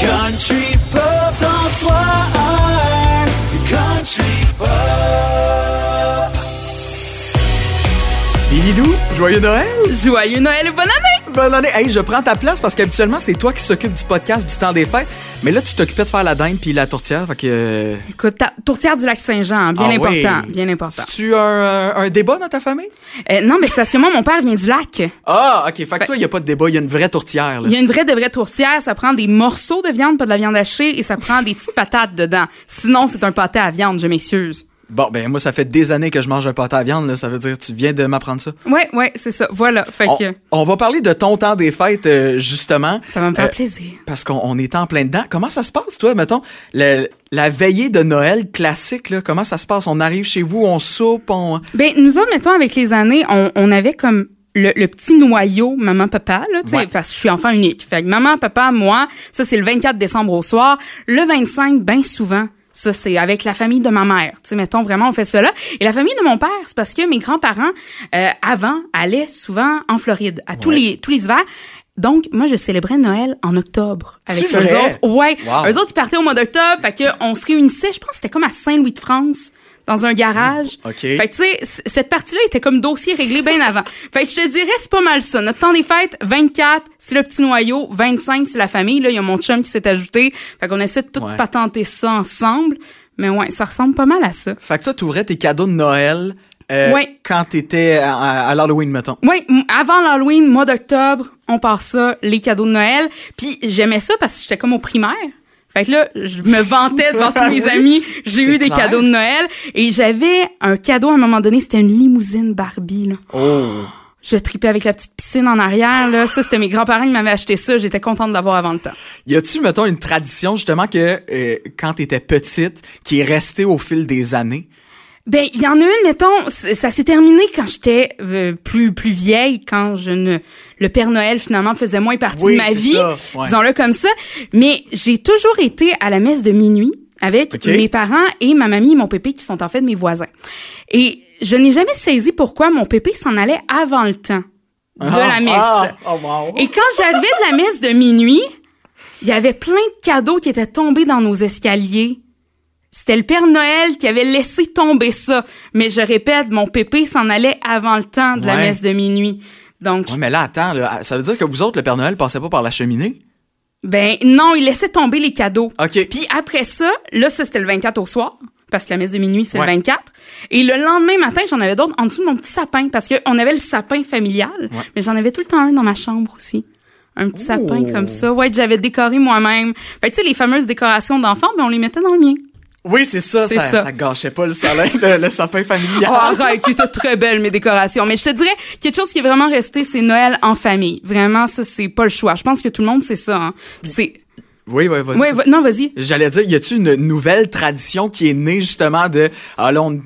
Country Pop, 103 Country Pop. Lilou, joyeux Noël! Joyeux Noël et bonne année! Hey, je prends ta place parce qu'habituellement, c'est toi qui s'occupe du podcast du temps des fêtes. Mais là, tu t'occupais de faire la dinde puis la tourtière, fait que... euh, Écoute, ta- tourtière du lac Saint-Jean, bien Ah important, oui. bien important. Tu as un, un débat dans ta famille? Euh, non, mais c'est parce que moi, mon père vient du lac. Ah, OK. Fait que toi, il n'y a pas de débat, il y a une vraie tourtière. Là. Il y a une vraie de vraie tourtière, ça prend des morceaux de viande, pas de la viande hachée, et ça prend des petites patates dedans. Sinon, c'est un pâté à viande, je m'excuse. Bon, ben moi, ça fait des années que je mange un pâté à viande, là. Ça veut dire tu viens de m'apprendre ça. Ouais, ouais, c'est ça. Voilà. Fait On, que on va parler de ton temps des fêtes, euh, justement. ça va me faire Euh, plaisir. Parce qu'on on est en plein dedans. Comment ça se passe, toi, mettons, le- la veillée de Noël classique, là, comment ça se passe? On arrive chez vous, on soupe, on... Ben, nous autres, mettons, avec les années, on, on avait comme le, le petit noyau maman-papa, là, tu sais, Ouais. parce que je suis enfant unique. Fait que maman, papa, moi, ça, c'est le 24 décembre au soir. Le 25, ben souvent, ça, c'est avec la famille de ma mère. Tu sais, mettons, vraiment, on fait cela. Et la famille de mon père, c'est parce que mes grands-parents, euh, avant, allaient souvent en Floride, à tous les tous les hivers. Donc, moi, je célébrais Noël en octobre avec eux autres. Ouais. Wow. Eux autres, ils partaient au mois d'octobre. Fait que on se réunissait, je pense que c'était comme à Saint-Louis-de-France, dans un garage. OK. Fait que, tu sais, cette partie-là était comme dossier réglé bien avant. Fait que je te dirais, c'est pas mal ça. Notre temps des fêtes, 24, c'est le petit noyau. 25, c'est la famille. Là, il y a mon chum qui s'est ajouté. Fait qu'on essaie de tout Ouais. patenter ça ensemble. Mais ouais, ça ressemble pas mal à ça. Fait que toi, t'ouvrais tes cadeaux de Noël euh, Ouais. quand t'étais à, à, à l'Halloween, mettons. Oui, avant l'Halloween, mois d'octobre, on part ça, les cadeaux de Noël. Puis j'aimais ça parce que j'étais comme au primaire. Fait que là, je me vantais devant tous mes amis. J'ai eu des clair. cadeaux de Noël. Et j'avais un cadeau à un moment donné, c'était une limousine Barbie. Là. Oh! Je tripais avec la petite piscine en arrière. Là. Ça, c'était mes grands-parents qui m'avaient acheté ça. J'étais contente de l'avoir avant le temps. Y a-tu, mettons, une tradition, justement, que euh, quand t'étais petite, qui est restée au fil des années? Ben, il y en a une, mettons, ça s'est terminé quand j'étais euh, plus plus vieille, quand je ne le Père Noël finalement faisait moins partie Oui, de ma vie, ouais. disons-le comme ça. Mais j'ai toujours été à la messe de minuit avec mes parents et ma mamie et mon pépé qui sont en fait mes voisins. Et je n'ai jamais saisi pourquoi mon pépé s'en allait avant le temps de la messe. Ah, oh, wow. Et quand j'arrivais de la messe de minuit, il y avait plein de cadeaux qui étaient tombés dans nos escaliers. C'était le Père Noël qui avait laissé tomber ça. Mais je répète, mon pépé s'en allait avant le temps de la messe de minuit. Donc, Ouais, mais là, attends, là, ça veut dire que vous autres, le Père Noël passait pas par la cheminée? ben non, il laissait tomber les cadeaux. OK. Puis après ça, là, ça c'était le 24 au soir, parce que la messe de minuit, c'est Ouais. le 24. Et le lendemain matin, j'en avais d'autres en dessous de mon petit sapin, parce qu'on avait le sapin familial, mais j'en avais tout le temps un dans ma chambre aussi. Un petit sapin comme ça, ouais, j'avais décoré moi-même. Fait tu sais, les fameuses décorations d'enfants, ben on les mettait dans le mien. Oui, c'est ça, C'est ça, ça. ça gâchait pas le salin, le, le sapin familial. Oh, arrête, qui étaient très belles, mes décorations. Mais je te dirais, quelque chose qui est vraiment resté, c'est Noël en famille. Vraiment, ça, c'est pas le choix. Je pense que tout le monde sait ça. Hein. C'est... Oui, oui, vas-y. Va- non, vas-y. J'allais dire, y a-tu une nouvelle tradition qui est née justement de, ah là, on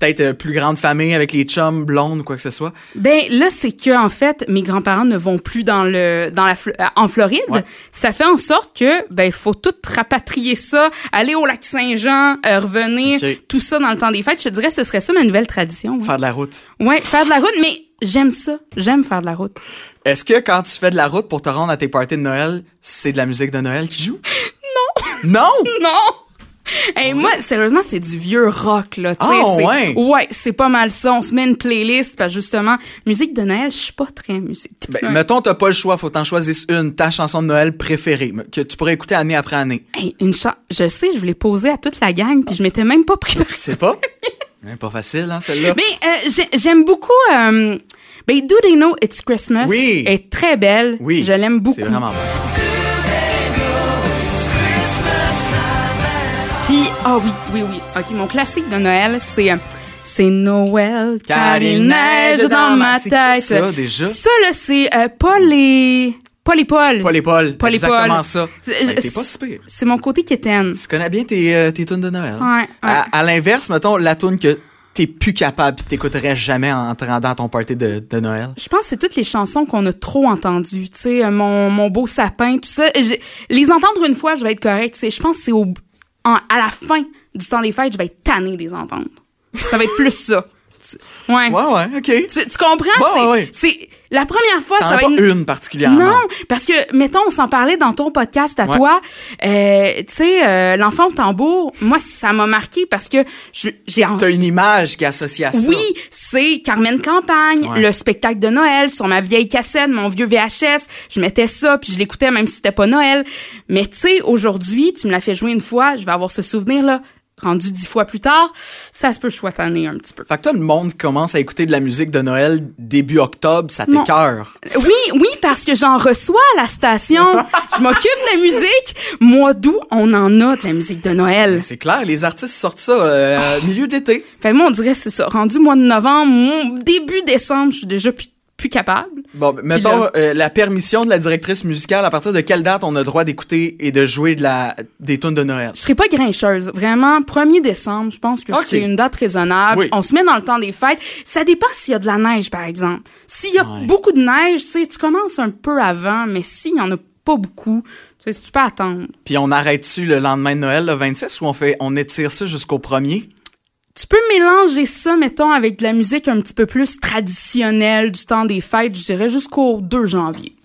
peut-être euh, plus grande famille avec les chums, blondes ou quoi que ce soit? Ben là, c'est que en fait, mes grands-parents ne vont plus dans le dans la euh, en Floride. Ouais. Ça fait en sorte que ben il faut tout rapatrier ça, aller au lac Saint-Jean, euh, revenir, tout ça dans le temps des fêtes. Je te dirais, ce serait ça ma nouvelle tradition. Ouais, Faire de la route. Ouais, faire de la route, mais j'aime ça. J'aime faire de la route. Est-ce que quand tu fais de la route pour te rendre à tes parties de Noël, c'est de la musique de Noël qui joue? Non! Non? Non. Hey, moi, sérieusement, c'est du vieux rock, là. tu sais, Ah, c'est- ouais? Ouais, c'est pas mal ça. On se met une playlist, parce que justement, musique de Noël, je suis pas très musique. Ben, mettons, t'as pas le choix, faut t'en choisir une, ta chanson de Noël préférée, que tu pourrais écouter année après année. Hey, une cha- Je sais, je voulais poser à toute la gang, puis je m'étais même pas préparée. C'est pas? Hein, pas facile, hein, celle-là? Mais euh, j'ai- j'aime beaucoup. Euh, ben, Do They Know It's Christmas Oui. est très belle. Oui. Je l'aime beaucoup. C'est vraiment bon. Puis, ah oui, oui, oui. OK, mon classique de Noël, c'est. euh, C'est Noël, car il neige dans ma C'est tête. ça, déjà? Ça, là, c'est euh, Paul et. Paul et Paul. Paul et Paul. Paul exactement Paul. ça. C'est- Ben, T'es pas si pire. C'est mon côté quétaine. Tu connais bien tes, euh, tes tunes de Noël. Ouais, ouais. À, à l'inverse, mettons, la tune que t'es plus capable pis t'écouterais jamais en te rendant à ton party de, de Noël. Je pense que c'est toutes les chansons qu'on a trop entendues. Tu sais, euh, mon, mon beau sapin, tout ça. Les entendre une fois, je vais être correct. Tu sais, je pense que c'est au, à la fin du temps des fêtes, je vais être tannée de les entendre. Ça va être plus ça. Ouais. Ouais, ouais, OK. Tu, tu comprends? Bon, c'est, ouais, la première fois, ça va pas être une particulièrement. Non, parce que, mettons, on s'en parlait dans ton podcast à Ouais. toi. Euh, tu sais, euh, l'enfant au tambour, moi, ça m'a marqué parce que j'ai en- T'as une image qui est associée à ça. Oui, c'est Carmen Campagne, Ouais. le spectacle de Noël sur ma vieille cassette, mon vieux VHS. Je mettais ça, puis je l'écoutais même si c'était pas Noël. Mais tu sais, aujourd'hui, tu me l'as fait jouer une fois, je vais avoir ce souvenir-là. Rendu dix fois plus tard, ça se peut que tannée un petit peu. Fait que toi, le monde commence à écouter de la musique de Noël début octobre, ça t'écœure. Oui, oui, parce que j'en reçois à la station. je m'occupe de la musique. Mois d'août, on en a de la musique de Noël? C'est clair, les artistes sortent ça euh, milieu d'été. Fait que moi, on dirait c'est ça. Rendu mois de novembre, mon- début décembre, je suis déjà plus, plus capable. Bon, ben, mettons là- euh, la permission de la directrice musicale, à partir de quelle date on a le droit d'écouter et de jouer de la, des tunes de Noël? Je serais pas grincheuse. Vraiment, 1er décembre, je pense que c'est une date raisonnable. Oui. On se met dans le temps des fêtes. Ça dépend s'il y a de la neige, par exemple. S'il y a Ouais. beaucoup de neige, tu sais, tu commences un peu avant, mais s'il y en a pas beaucoup, tu sais, tu peux attendre? Puis on arrête-tu le lendemain de Noël, le 26, ou on fait on étire ça jusqu'au premier? Tu peux mélanger ça, mettons, avec de la musique un petit peu plus traditionnelle du temps des fêtes, je dirais jusqu'au 2 janvier.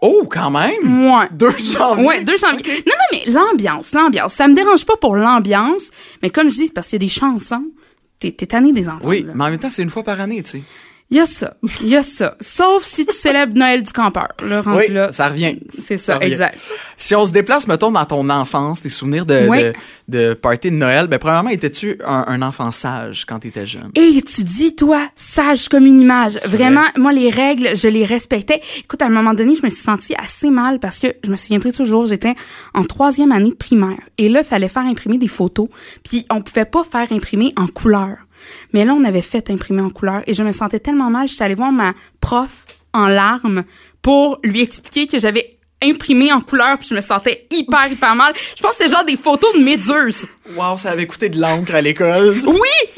Oh, quand même! Ouais. 2 janvier? Ouais, 2 janvier. Non, non, mais l'ambiance, l'ambiance. Ça me dérange pas pour l'ambiance, mais comme je dis, c'est parce qu'il y a des chansons. T'es, t'es tanné des enfants. Oui, là. mais en même temps, c'est une fois par année, tu sais. Il y a ça. Il y a ça. Sauf si tu célèbres Noël du campeur. Le rendu Oui, là. ça revient. C'est ça, Ça revient. exact. Si on se déplace, mettons, dans ton enfance, tes souvenirs de, Oui. de, de party de Noël, ben, premièrement, étais-tu un, un enfant sage quand t'étais jeune? Et tu dis, toi, sage comme une image. Vraiment, moi, les règles, je les respectais. Écoute, à un moment donné, je me suis sentie assez mal parce que je me souviendrai toujours, j'étais en troisième année de primaire. Et là, il fallait faire imprimer des photos. Puis on pouvait pas faire imprimer en couleur. Mais là, on avait fait imprimer en couleur. Et je me sentais tellement mal, j'étais allée voir ma prof en larmes pour lui expliquer que j'avais imprimé en couleur puis je me sentais hyper hyper mal. Je pense que c'était genre des photos de méduses. Wow, ça avait coûté de l'encre à l'école. Oui,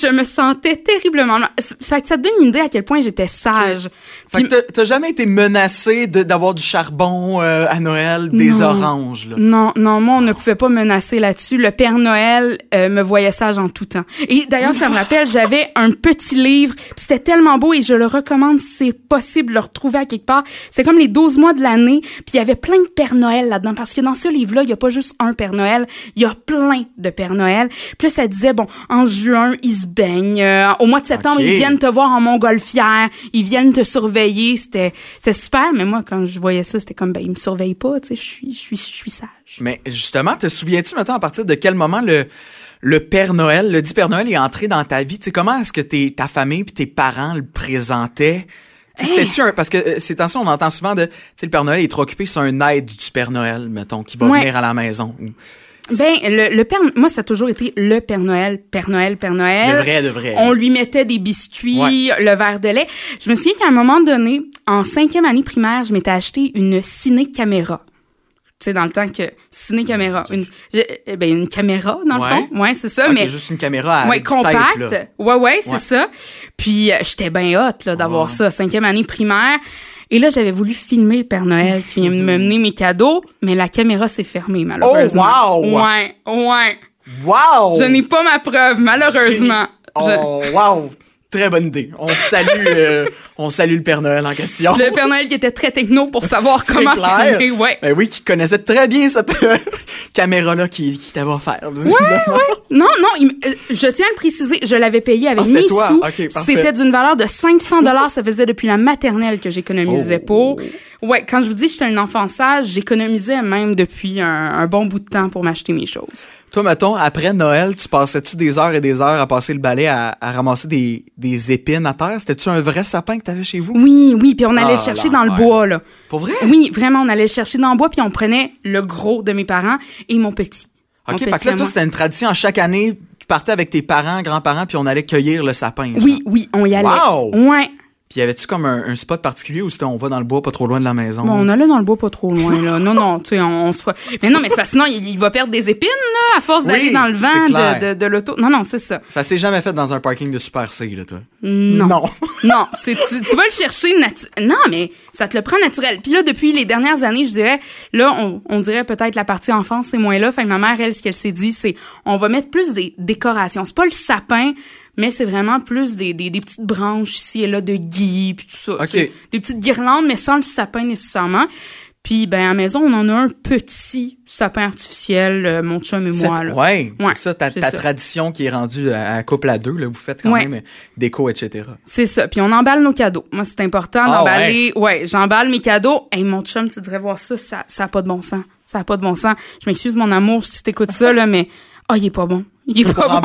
je me sentais terriblement. Ça ça te donne une idée à quel point j'étais sage. Fait que t'as- jamais été menacé de- d'avoir du charbon euh, à Noël, des Non. oranges, là? non, non, moi, on ne pouvait pas menacer là-dessus. Le Père Noël euh, me voyait sage en tout temps. Et d'ailleurs, ça me rappelle, j'avais un petit livre, c'était tellement beau et je le recommande si c'est possible de le retrouver à quelque part. C'est comme les 12 mois de l'année, puis il y avait plein de Père Noël là-dedans, parce que dans ce livre-là, il n'y a pas juste un Père Noël, il y a plein de Père Noël. Puis là, ça disait, bon, en juin, ils se baignent, euh, au mois de septembre, ils viennent te voir en montgolfière, ils viennent te surveiller, c'était super, mais moi, quand je voyais ça, c'était comme, ben, ils me surveillent pas, tu sais, je suis, je suis, je suis sage. Mais justement, te souviens-tu, maintenant, à partir de quel moment le, le Père Noël, le dit Père Noël est entré dans ta vie? Tu sais, comment est-ce que tes, ta famille puis tes parents le présentaient? C'était-tu un. Parce que euh, ces temps-ci, on entend souvent de. Tu sais, le Père Noël est trop occupé, c'est un aide du Père Noël, mettons, qui va Ouais. venir à la maison. Ben, le, le Père, moi, ça a toujours été le Père Noël, Père Noël, Père Noël. De vrai, de vrai. On lui mettait des biscuits, Ouais. le verre de lait. Je me souviens qu'à un moment donné, en cinquième année primaire, je m'étais acheté une ciné-caméra. Tu sais, dans le temps que ciné-caméra, une, je- euh, ben, une caméra, dans Ouais. le fond. Ouais, c'est ça, Ok, mais. juste une caméra à Ouais, du compact. tape, là. ouais, ouais, c'est Ouais. ça. Puis euh, j'étais bien hot là, d'avoir ça, cinquième année primaire. Et là, j'avais voulu filmer le Père Noël qui vient me mener mes cadeaux, mais la caméra s'est fermée, malheureusement. Oh, wow! Ouais, ouais. Wow! Je n'ai pas ma preuve, malheureusement. Oh, wow! Très bonne idée. On salue, euh, on salue le Père Noël en question. Le Père Noël qui était très techno pour savoir comment clair. filmer, ouais. Ben oui, qui connaissait très bien cette euh, caméra-là qui, qui t'avait offert. visiblement. Non, non, il m- euh, je tiens à le préciser, je l'avais payé avec Ah, mes toi? sous. C'était d'une valeur de 500 dollars. Ça faisait depuis la maternelle que j'économisais Oh. pour. Ouais, quand je vous dis que j'étais un enfant sage, j'économisais même depuis un, un bon bout de temps pour m'acheter mes choses. Toi, mettons, après Noël, tu passais-tu des heures et des heures à passer le balai à, à ramasser des, des épines à terre? C'était-tu un vrai sapin que t'avais chez vous? Oui, oui, puis on allait Ah, le chercher dans le bois, là. Pour vrai? Oui, vraiment, on allait le chercher dans le bois, puis on prenait le gros de mes parents et mon petit. OK, fait que là, toi, c'était une tradition. Chaque année, tu partais avec tes parents, grands-parents, puis on allait cueillir le sapin. genre. Oui, oui, on y allait. Wow! Ouais. Puis y avait-tu comme un, un spot particulier où c'était on va dans le bois pas trop loin de la maison? Bon, on allait dans le bois pas trop loin, là. Non, non, tu sais, on, on se fera... Mais non, mais c'est parce que sinon, il, il va perdre des épines, là, à force Oui, d'aller dans le vent de, de, de l'auto. Non, non, c'est ça. Ça s'est jamais fait dans un parking de Super C, là, toi? Non. Non. non, c'est tu, tu vas le chercher natu- Non, mais ça te le prend naturel. Puis là, depuis les dernières années, je dirais, là, on, on dirait peut-être la partie enfance, c'est moins là. Fait que ma mère, elle, ce qu'elle s'est dit, c'est on va mettre plus des décorations. C'est pas le sapin, mais c'est vraiment plus des, des, des petites branches ici et là de gui, puis tout ça. Des petites guirlandes, mais sans le sapin nécessairement. Puis, ben, à la maison, on en a un petit sapin artificiel, euh, mon chum et moi, là. Ouais, Ouais, c'est ça, ta, ta ça. tradition qui est rendue à, à couple à deux. Là, vous faites quand Ouais. même déco, etc. C'est ça. Puis on emballe nos cadeaux. Moi, c'est important Ah, d'emballer. Ouais, j'emballe mes cadeaux. Hey, mon chum, tu devrais voir ça. Ça, ça a pas de bon sens. Ça a pas de bon sens. Je m'excuse, mon amour, si t'écoutes ça, là, mais, ah, il est pas bon. Il est pas bon.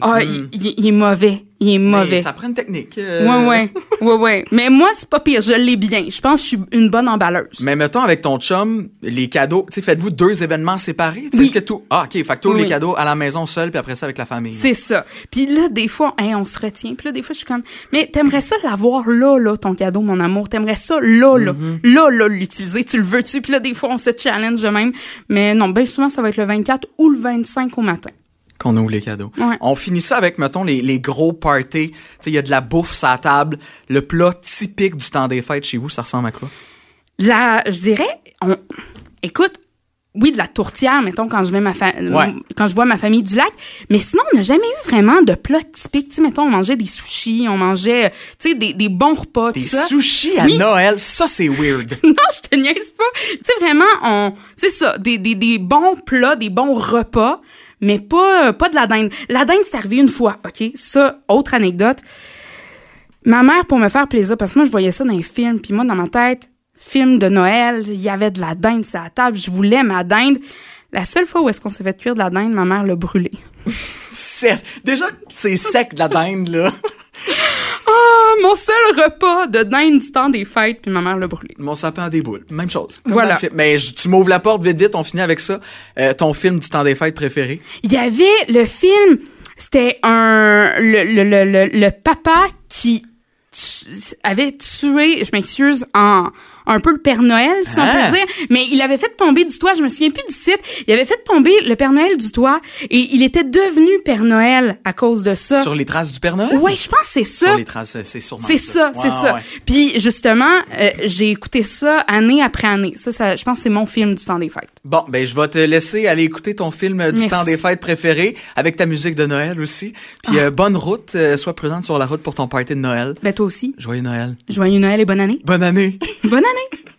Ah, il- il est mauvais. Il est mauvais. Mais ça prend une technique. euh, Ouais, ouais. Ouais, ouais. Mais moi, c'est pas pire. Je l'ai bien. Je pense que je suis une bonne emballeuse. Mais mettons, avec ton chum, les cadeaux, tu sais, faites-vous deux événements séparés? Oui. Que tout. Ah, OK, fait que Oui, les cadeaux à la maison seul, puis après ça avec la famille. C'est ça. Puis là, des fois, hey, on se retient. Puis là, des fois, je suis comme, mais t'aimerais ça l'avoir là, là, ton cadeau, mon amour? T'aimerais ça là, là, Mm-hmm. là, là, l'utiliser. Tu le veux-tu? Puis là, des fois, on se challenge même. Mais non, bien souvent, ça va être le 24 ou le 25 au matin. Qu'on ouvre les cadeaux. Ouais. On finit ça avec, mettons, les, les gros parties. Il y a de la bouffe sur la table. Le plat typique du temps des fêtes chez vous, ça ressemble à quoi? Là, je dirais, on, écoute, oui, de la tourtière, mettons, quand je vais ma fa- Ouais. quand je vois ma famille du lac. Mais sinon, on n'a jamais eu vraiment de plat typique. Tu sais, mettons, on mangeait des sushis, on mangeait, tu sais, des, des bons repas, Des tout ça. sushis à Oui. Noël, ça, c'est weird. non, je te niaise pas. Tu sais, vraiment, on, c'est ça, des, des, des bons plats, des bons repas, mais pas, pas de la dinde. La dinde, c'est arrivé une fois, OK? Ça, autre anecdote. Ma mère, pour me faire plaisir, parce que moi, je voyais ça dans les films, puis moi, dans ma tête, film de Noël, il y avait de la dinde sur la table, je voulais ma dinde. La seule fois où est-ce qu'on s'est fait cuire de la dinde, ma mère l'a brûlée. Déjà, c'est sec de la dinde, là. Ah, mon seul repas de dinde du temps des fêtes, puis ma mère l'a brûlé. Mon sapin a des boules. Même chose. Comme Voilà. Mais je- tu m'ouvres la porte vite, vite, on finit avec ça. Euh, ton film du temps des fêtes préféré? Il y avait le film, c'était un le, le, le, le, le papa qui tu- avait tué, je m'excuse, en un peu le Père Noël, si on peut dire, mais il avait fait tomber du toit, je me souviens plus du titre, il avait fait tomber le Père Noël du toit et il était devenu Père Noël à cause de ça. Sur les traces du Père Noël? Ouais, je pense que c'est ça. Sur les traces, c'est sûrement C'est ça, c'est ça. ouais. Puis justement, euh, j'ai écouté ça année après année. Ça, ça je pense que c'est mon film du temps des fêtes. Bon, ben je vais te laisser aller écouter ton film euh, du Merci. temps des fêtes préféré avec ta musique de Noël aussi. Puis Ah. euh, bonne route, euh, sois présente sur la route pour ton party de Noël. Ben toi aussi. Joyeux Noël. Joyeux Noël et bonne année. Bonne année. Bonne année. Honey